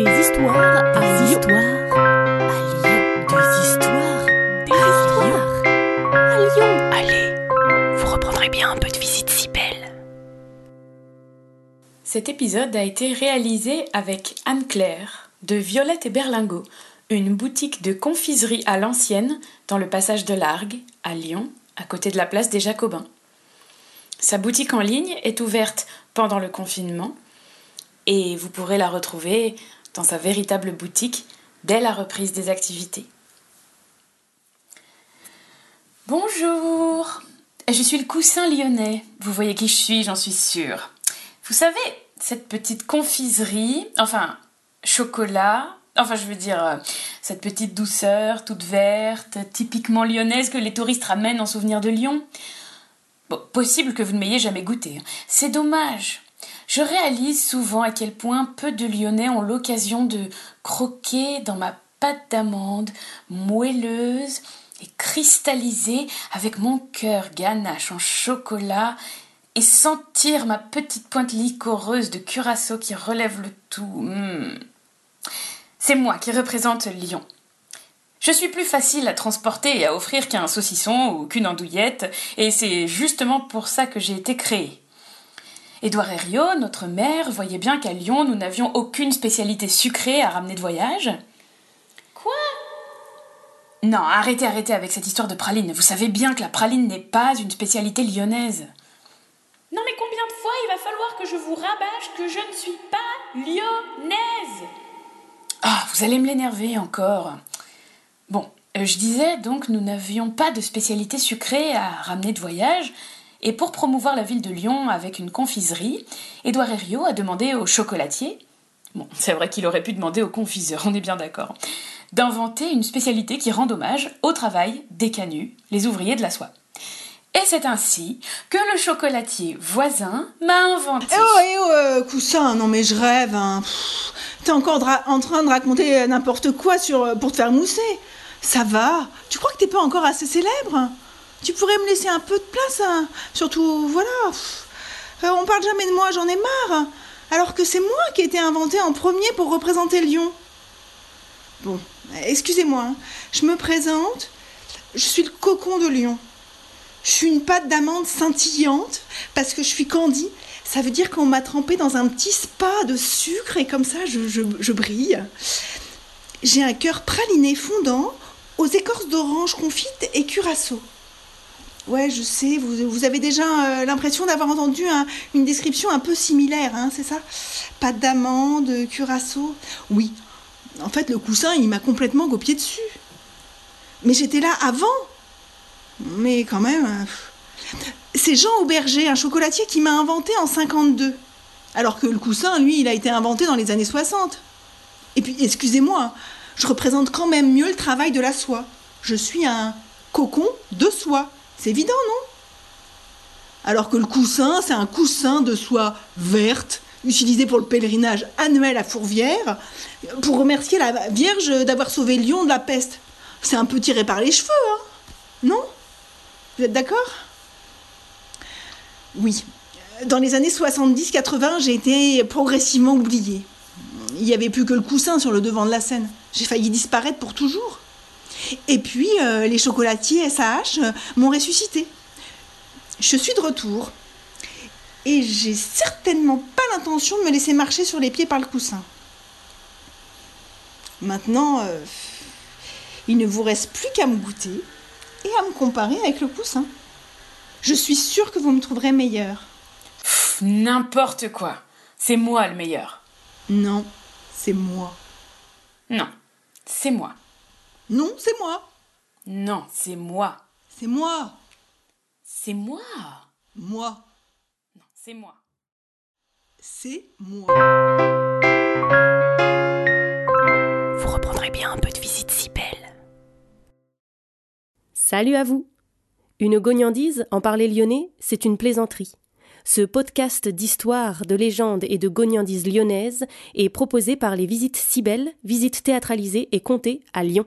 Des histoires à histoires à Lyon. Des histoires, des histoires à Lyon. Allez, vous reprendrez bien un peu de visite si belle. Cet épisode a été réalisé avec Anne-Claire de Violette et Berlingot, une boutique de confiserie à l'ancienne dans le passage de Largue, à Lyon, à côté de la place des Jacobins. Sa boutique en ligne est ouverte pendant le confinement et vous pourrez la retrouver dans sa véritable boutique dès la reprise des activités. Bonjour, je suis le coussin lyonnais. Vous voyez qui je suis, j'en suis sûre. Vous savez, cette petite confiserie, enfin, chocolat, enfin, je veux dire, euh, cette petite douceur toute verte, typiquement lyonnaise que les touristes ramènent en souvenir de Lyon. Bon, possible que vous ne m'ayez jamais goûté. hein. C'est dommage. Je réalise souvent à quel point peu de Lyonnais ont l'occasion de croquer dans ma pâte d'amande moelleuse et cristallisée avec mon cœur ganache en chocolat et sentir ma petite pointe liquoreuse de curaçao qui relève le tout. Mmh. C'est moi qui représente Lyon. Je suis plus facile à transporter et à offrir qu'un saucisson ou qu'une andouillette, et c'est justement pour ça que j'ai été créée. Édouard Herriot, notre maire, voyait bien qu'à Lyon, nous n'avions aucune spécialité sucrée à ramener de voyage. Quoi? Non, arrêtez, arrêtez avec cette histoire de praline. Vous savez bien que la praline n'est pas une spécialité lyonnaise. Non mais combien de fois il va falloir que je vous rabâche que je ne suis pas lyonnaise? Ah, vous allez me l'énerver encore. Bon, euh, je disais donc nous n'avions pas de spécialité sucrée à ramener de voyage, et pour promouvoir la ville de Lyon avec une confiserie, Édouard Herriot a demandé au chocolatier, bon, c'est vrai qu'il aurait pu demander au confiseur, on est bien d'accord, d'inventer une spécialité qui rend hommage au travail des canuts, les ouvriers de la soie. Et c'est ainsi que le chocolatier voisin m'a inventé. Eh oh, eh oh, euh, coussin, non mais je rêve. Hein. T'es encore en train de raconter euh, n'importe quoi euh, pour te faire mousser. Ça va. Tu crois que t'es pas encore assez célèbre? Tu pourrais me laisser un peu de place. hein. Surtout, voilà. euh, on parle jamais de moi, j'en ai marre. Alors que c'est moi qui ai été inventé en premier pour représenter Lyon. Bon, excusez-moi. hein. Je me présente. Je suis le cocon de Lyon. Je suis une pâte d'amande scintillante parce que je suis candy. Ça veut dire qu'on m'a trempé dans un petit spa de sucre et comme ça je, je- brille. J'ai un cœur praliné fondant aux écorces d'orange confites et curaçao. Ouais, je sais, vous, vous avez déjà euh, l'impression d'avoir entendu un- une description un peu similaire, hein, c'est ça? Pâte d'amande, curaçao? Oui, en fait, le coussin, il m'a complètement copié dessus. Mais j'étais là avant. Mais quand même. euh, C'est Jean Auberger, un chocolatier qui m'a inventé en 52. Alors que le coussin, lui, il a été inventé dans les années 60. Et puis, excusez-moi, je représente quand même mieux le travail de la soie. Je suis un cocon de soie. C'est évident, non? Alors que le coussin, c'est un coussin de soie verte, utilisé pour le pèlerinage annuel à Fourvière, pour remercier la Vierge d'avoir sauvé Lyon de la peste. C'est un peu tiré par les cheveux, hein Non? Vous êtes d'accord? Oui. Dans les années 70-80, j'ai été progressivement oubliée. Il n'y avait plus que le coussin sur le devant de la scène. J'ai failli disparaître pour toujours. Et puis, euh, les chocolatiers SAH euh, m'ont ressuscité. Je suis de retour. Et j'ai certainement pas l'intention de me laisser marcher sur les pieds par le coussin. Maintenant, euh, il ne vous reste plus qu'à me goûter et à me comparer avec le coussin. Je suis sûre que vous me trouverez meilleur. Pff, N'importe quoi. C'est moi le meilleur. Non, c'est moi. Non, c'est moi. Non, c'est moi. Non, c'est moi. C'est moi. C'est moi. Moi. Non, c'est moi. C'est moi. Vous reprendrez bien un peu de visite si belle. Salut à vous Une gognandise, en parler lyonnais, c'est une plaisanterie. Ce podcast d'histoire, de légendes et de gognandises lyonnaises est proposé par les Visites Cybelles, visites théâtralisées et comptées à Lyon.